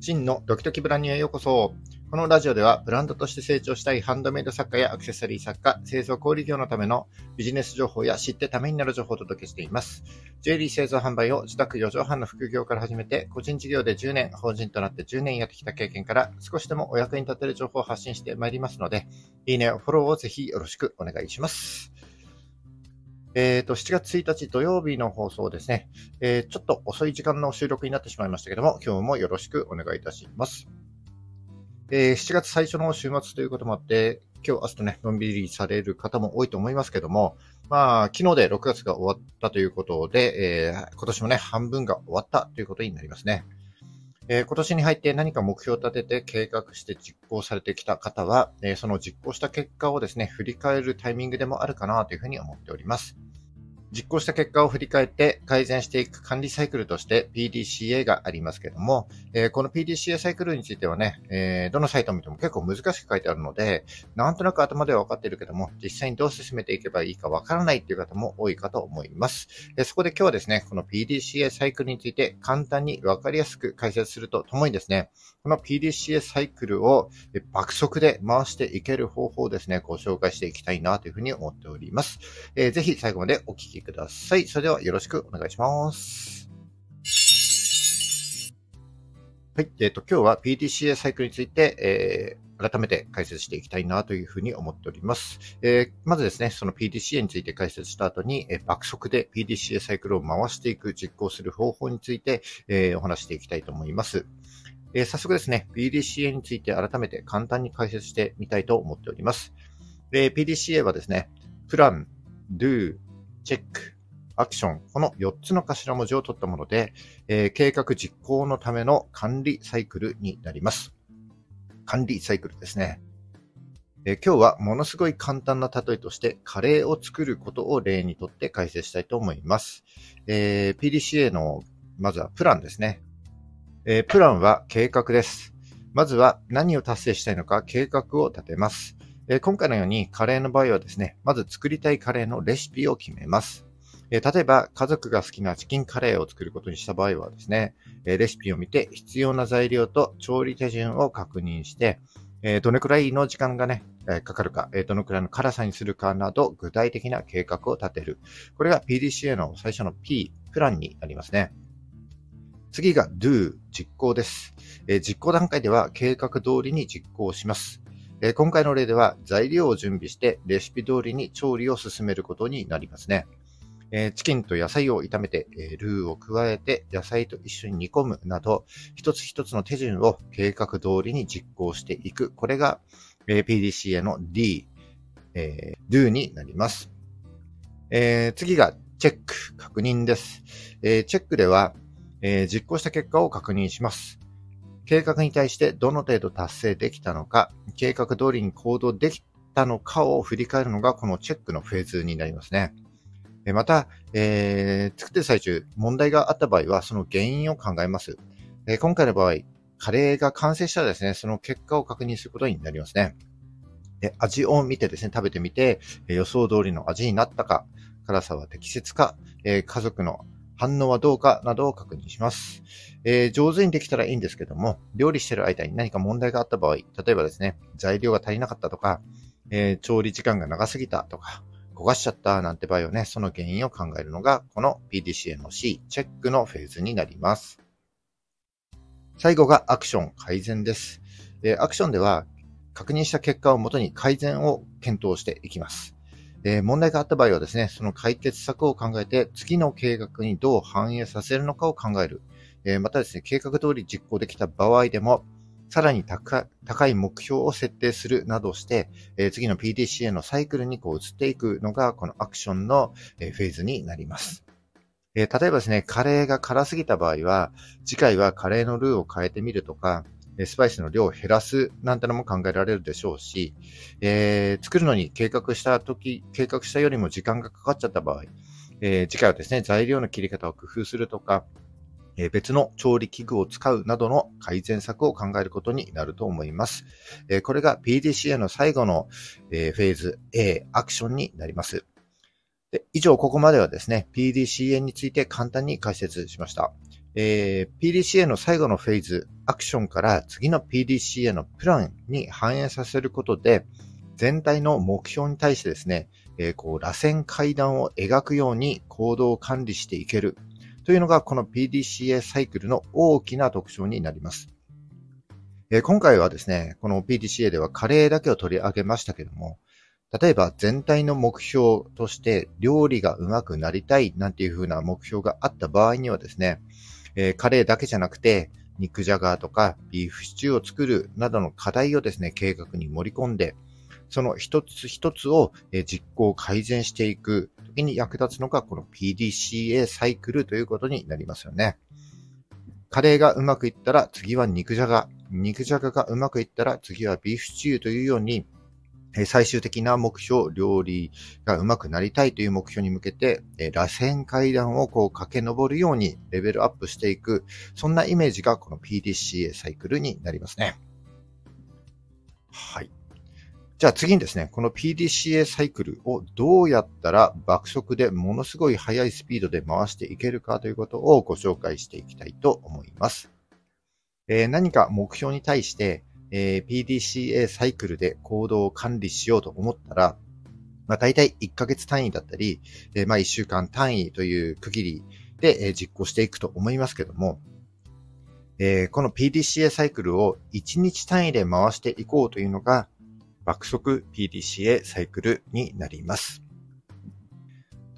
真のドキドキブランニュへようこそ。このラジオではブランドとして成長したいハンドメイド作家やアクセサリー作家、製造小売業のためのビジネス情報や知ってためになる情報をお届けしています。ジュエリー製造販売を自宅4畳半の副業から始めて、個人事業で10年、法人となって10年やってきた経験から少しでもお役に立てる情報を発信してまいりますので、いいね、フォローをぜひよろしくお願いします。えっ、ー、と、7月1日土曜日の放送ですね。えー、ちょっと遅い時間の収録になってしまいましたけども、今日もよろしくお願いいたします。えー、7月最初の週末ということもあって、今日、明日とね、のんびりされる方も多いと思いますけども、まあ、昨日で6月が終わったということで、えー、今年もね、半分が終わったということになりますね。えー、今年に入って何か目標を立てて計画して実行されてきた方は、えー、その実行した結果をですね、振り返るタイミングでもあるかなというふうに思っております。実行した結果を振り返って改善していく管理サイクルとして PDCA がありますけども、えー、この PDCA サイクルについてはね、えー、どのサイトを見ても結構難しく書いてあるので、なんとなく頭では分かっているけども、実際にどう進めていけばいいか分からないっていう方も多いかと思います。えー、そこで今日はですね、この PDCA サイクルについて簡単に分かりやすく解説するとともにですね、この PDCA サイクルを爆速で回していける方法をですね、ご紹介していきたいなというふうに思っております。えー、ぜひ最後までお聞きください。それではよろしくお願いします。はい。えっ、ー、と、今日は PDCA サイクルについて、えー、改めて解説していきたいなというふうに思っております。えー、まずですね、その PDCA について解説した後に、えー、爆速で PDCA サイクルを回していく、実行する方法について、えー、お話していきたいと思います。えー、早速ですね、PDCA について改めて簡単に解説してみたいと思っております。えー、PDCA はですね、プラン、do、チェック、アクション、この4つの頭文字を取ったもので、えー、計画実行のための管理サイクルになります。管理サイクルですね。えー、今日はものすごい簡単な例えとしてカレーを作ることを例にとって解説したいと思います。えー、PDCA のまずはプランですね。えー、プランは計画です。まずは何を達成したいのか計画を立てます。え、今回のようにカレーの場合はですね、まず作りたいカレーのレシピを決めます。え例えば、家族が好きなチキンカレーを作ることにした場合はですね、えレシピを見て必要な材料と調理手順を確認して、えどれくらいの時間がね、えかかるか、えどのくらいの辛さにするかなど、具体的な計画を立てる。これが PDCA の最初の P、プランになりますね。次が do、実行です。え実行段階では計画通りに実行します。え今回の例では材料を準備してレシピ通りに調理を進めることになりますね。えチキンと野菜を炒めて、えルーを加えて野菜と一緒に煮込むなど、一つ一つの手順を計画通りに実行していく。これが、え PDCA の D、え Do になります。え次がチェック、確認です。えチェックでは、え実行した結果を確認します。計画に対してどの程度達成できたのか、計画通りに行動できたのかを振り返るのがこのチェックのフェーズになりますね。また、えー、作ってる最中、問題があった場合は、その原因を考えます。えー、今回の場合、カレーが完成したらですね、その結果を確認することになりますね。で味を見てですね、食べてみて、予想通りの味になったか、辛さは適切か、え家族の反応はどうかなどを確認します、えー、上手にできたらいいんですけども、料理してる間に何か問題があった場合、例えばですね、材料が足りなかったとか、えー、調理時間が長すぎたとか、焦がしちゃったなんて場合はね、その原因を考えるのが、この PDCA の C、チェックのフェーズになります。最後がアクション、改善です。えアクションでは、確認した結果をもとに改善を検討していきます。え問題があった場合はですね、その解決策を考えて、次の計画にどう反映させるのかを考える。えまたですね、計画通り実行できた場合でも、さらに高い目標を設定するなどして、え、次の PDCA のサイクルにこう移っていくのが、このアクションの、え、フェーズになります。え、例えばですね、カレーが辛すぎた場合は、次回はカレーのルーを変えてみるとか、スパイスの量を減らすなんてのも考えられるでしょうし、えー、作るのに計画した時、計画したよりも時間がかかっちゃった場合、えー、次回はですね、材料の切り方を工夫するとか、え別の調理器具を使うなどの改善策を考えることになると思います。えこれが PDCA の最後のえフェーズ A、アクションになります。で以上、ここまではですね、PDCA について簡単に解説しました。えー、PDCA の最後のフェーズ、アクションから次の PDCA のプランに反映させることで、全体の目標に対してですね、えー、こう、螺旋階段を描くように行動を管理していけるというのが、この PDCA サイクルの大きな特徴になります。えー、今回はですね、この PDCA ではカレーだけを取り上げましたけども、例えば全体の目標として料理が上手くなりたいなんていう風な目標があった場合にはですね、えー、カレーだけじゃなくて、肉じゃがとかビーフシチューを作るなどの課題をですね、計画に盛り込んで、その一つ一つを実行改善していく時に役立つのがこの PDCA サイクルということになりますよね。カレーがうまくいったら次は肉じゃが。肉じゃががうまくいったら次はビーフシチューというように最終的な目標、料理が上手くなりたいという目標に向けて、螺旋階段をこう駆け上るようにレベルアップしていく、そんなイメージがこの PDCA サイクルになりますね。はい。じゃあ次にですね、この PDCA サイクルをどうやったら爆速でものすごい速いスピードで回していけるかということをご紹介していきたいと思います。えー、何か目標に対してえー、PDCA サイクルで行動を管理しようと思ったら、まあ、大体1ヶ月単位だったり、えー、まあ1週間単位という区切りで、えー、実行していくと思いますけども、えー、この PDCA サイクルを1日単位で回していこうというのが、爆速 PDCA サイクルになります。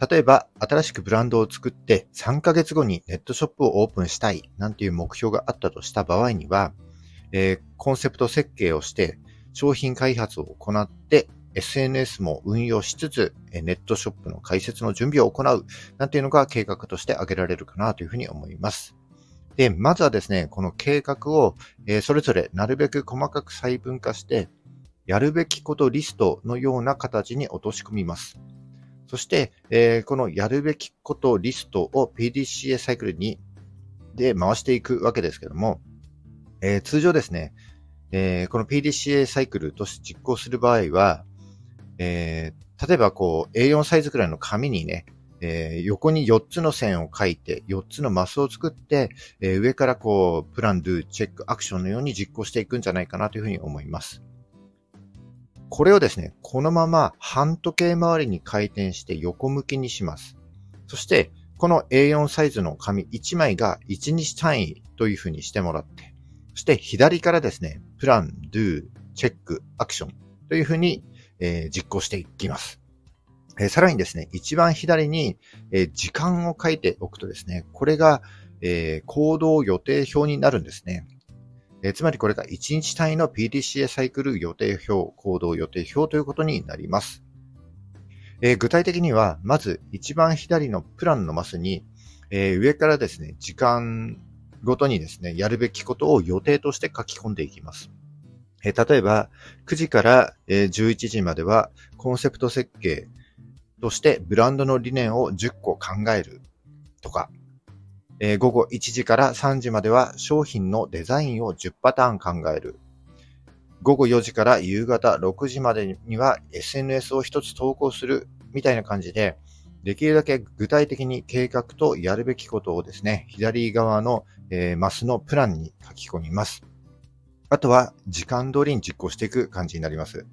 例えば、新しくブランドを作って3ヶ月後にネットショップをオープンしたいなんていう目標があったとした場合には、えー、コンセプト設計をして、商品開発を行って、SNS も運用しつつ、ネットショップの開設の準備を行う、なんていうのが計画として挙げられるかなというふうに思います。で、まずはですね、この計画を、えー、それぞれなるべく細かく細分化して、やるべきことリストのような形に落とし込みます。そして、えー、このやるべきことリストを PDCA サイクルにで回していくわけですけども、えー、通常ですね、えー、この PDCA サイクルとして実行する場合は、えー、例えばこう A4 サイズくらいの紙にね、えー、横に4つの線を書いて、4つのマスを作って、えー、上からこう、プラン、ドゥ、チェック、アクションのように実行していくんじゃないかなというふうに思います。これをですね、このまま半時計回りに回転して横向きにします。そして、この A4 サイズの紙1枚が1日単位というふうにしてもらって、そして左からですね、プラン、ドゥ、チェック、アクションというふうに、えー、実行していきます。えー、さらにですね、一番左に、えー、時間を書いておくとですね、これが、え行動予定表になるんですね。えつまりこれが1日単位の PDCA サイクル予定表、行動予定表ということになります。え具体的には、まず一番左のプランのマスに、え上からですね、時間ごとにですね、やるべきことを予定として書き込んでいきます。え例えば、9時から、11時まではコンセプト設計としてブランドの理念を10個考えるとか、え午後1時から3時までは商品のデザインを10パターン考える。午後4時から夕方6時までには SNS を一つ投稿するみたいな感じで、できるだけ具体的に計画とやるべきことをですね、左側の、えー、マスのプランに書き込みます。あとは時間通りに実行していく感じになります。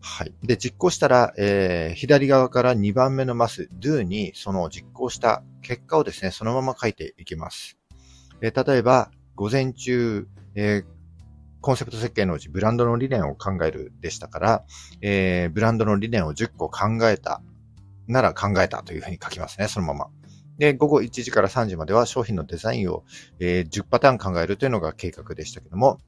はい。で、実行したら、えー、左側から2番目のマス、do にその実行した結果をですね、そのまま書いていきます。えー、例えば、午前中、えー、コンセプト設計のうちブランドの理念を考えるでしたから、えー、ブランドの理念を10個考えたなら考えたというふうに書きますね、そのまま。で、午後1時から3時までは商品のデザインを、えー、10パターン考えるというのが計画でしたけども、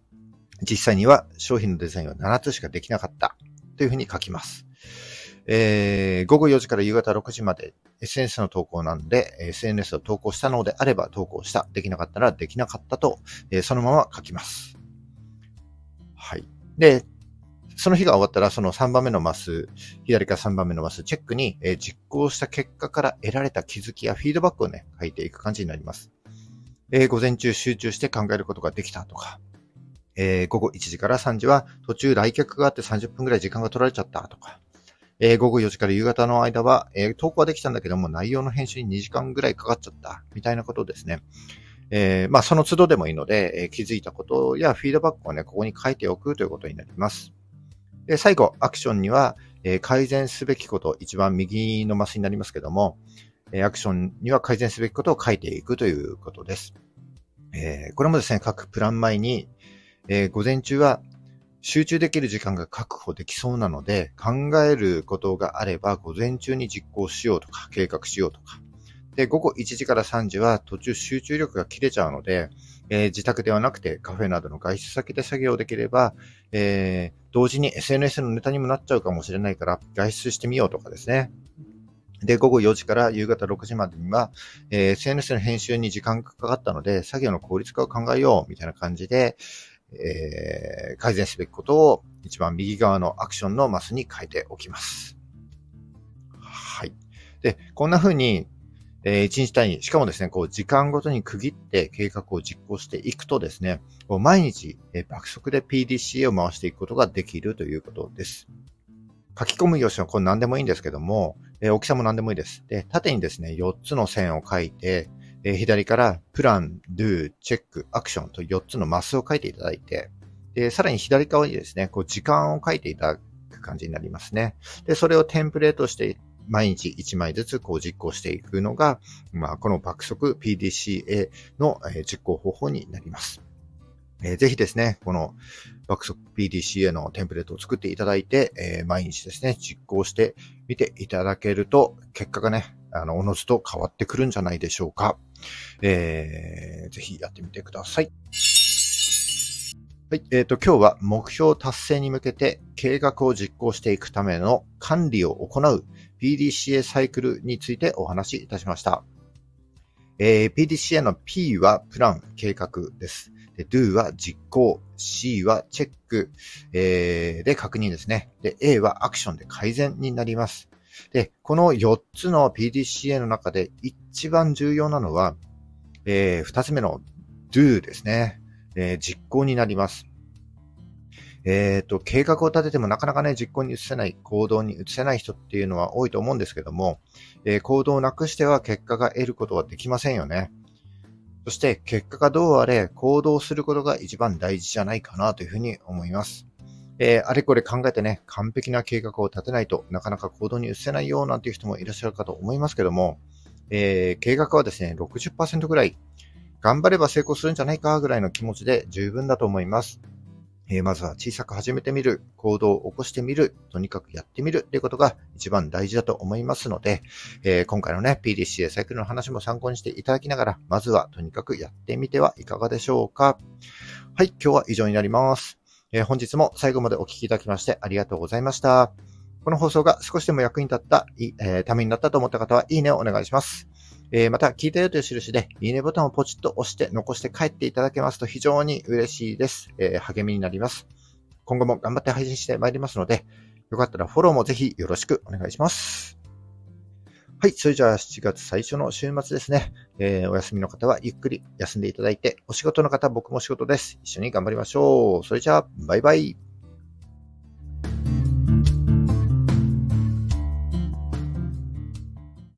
実際には商品のデザインは7つしかできなかったというふうに書きます。えー、午後4時から夕方6時まで SNS の投稿なんで、SNS を投稿したのであれば投稿した。できなかったらできなかったと、えー、そのまま書きます。はい。で、その日が終わったら、その3番目のマス、左から3番目のマス、チェックに、え、実行した結果から得られた気づきやフィードバックをね、書いていく感じになります。えー、午前中集中して考えることができたとか、えー、午後1時から3時は途中来客があって30分くらい時間が取られちゃったとか、えー、午後4時から夕方の間は、えー、投稿はできたんだけども、内容の編集に2時間ぐらいかかっちゃった、みたいなことですね。えー、まあ、その都度でもいいので、えー、気づいたことやフィードバックをね、ここに書いておくということになります。で、最後、アクションには、え、改善すべきこと、一番右のマスになりますけども、え、アクションには改善すべきことを書いていくということです。え、これもですね、各プラン前に、え、午前中は集中できる時間が確保できそうなので、考えることがあれば午前中に実行しようとか、計画しようとか。で、午後1時から3時は途中集中力が切れちゃうので、えー、自宅ではなくてカフェなどの外出先で作業できれば、えー、同時に SNS のネタにもなっちゃうかもしれないから外出してみようとかですね。で、午後4時から夕方6時までには、えー、SNS の編集に時間がかかったので、作業の効率化を考えようみたいな感じで、えー、改善すべきことを一番右側のアクションのマスに書いておきます。はい。で、こんな風に、えー、1日単位、しかもですね、こう、時間ごとに区切って計画を実行していくとですね、こう毎日、えー、爆速で PDCA を回していくことができるということです。書き込む用紙はこれ何でもいいんですけども、えー、大きさも何でもいいです。で、縦にですね、4つの線を書いて、えー、左からプラン、ドゥ、チェック、アクションと4つのマスを書いていただいて、で、さらに左側にですね、こう時間を書いていただく感じになりますね。で、それをテンプレートして毎日1枚ずつこう実行していくのが、まあ、この爆速 PDCA の実行方法になります。えー、ぜひですね、この爆速 PDCA のテンプレートを作っていただいて、えー、毎日ですね、実行してみていただけると、結果がね、あの、おのずと変わってくるんじゃないでしょうか。えー、ぜひやってみてください。はい。えっ、ー、と、今日は目標達成に向けて計画を実行していくための管理を行う PDCA サイクルについてお話しいたしました。えー、PDCA の P はプラン、計画です。で Do は実行、C はチェック、えー、で確認ですね。で、A はアクションで改善になります。で、この4つの PDCA の中で一番重要なのは、えー、2つ目の Do ですね。えー、実行になります。えっ、ー、と、計画を立ててもなかなかね、実行に移せない、行動に移せない人っていうのは多いと思うんですけども、えー、行動をなくしては結果が得ることはできませんよね。そして、結果がどうあれ、行動することが一番大事じゃないかなというふうに思います。えー、あれこれ考えてね、完璧な計画を立てないとなかなか行動に移せないよなんていう人もいらっしゃるかと思いますけども、えー、計画はですね、60%ぐらい、頑張れば成功するんじゃないかぐらいの気持ちで十分だと思います。え、まずは小さく始めてみる、行動を起こしてみる、とにかくやってみるということが一番大事だと思いますので、えー、今回のね、PDCA サイクルの話も参考にしていただきながら、まずはとにかくやってみてはいかがでしょうか。はい、今日は以上になります。えー、本日も最後までお聞きいただきましてありがとうございました。この放送が少しでも役に立った、えー、ためになったと思った方は、いいねをお願いします。えー、また、聞いたよという印で、いいねボタンをポチッと押して残して帰っていただけますと非常に嬉しいです。えー、励みになります。今後も頑張って配信してまいりますので、よかったらフォローもぜひよろしくお願いします。はい。それじゃあ7月最初の週末ですね。えー、お休みの方はゆっくり休んでいただいて、お仕事の方僕も仕事です。一緒に頑張りましょう。それじゃあ、バイバイ。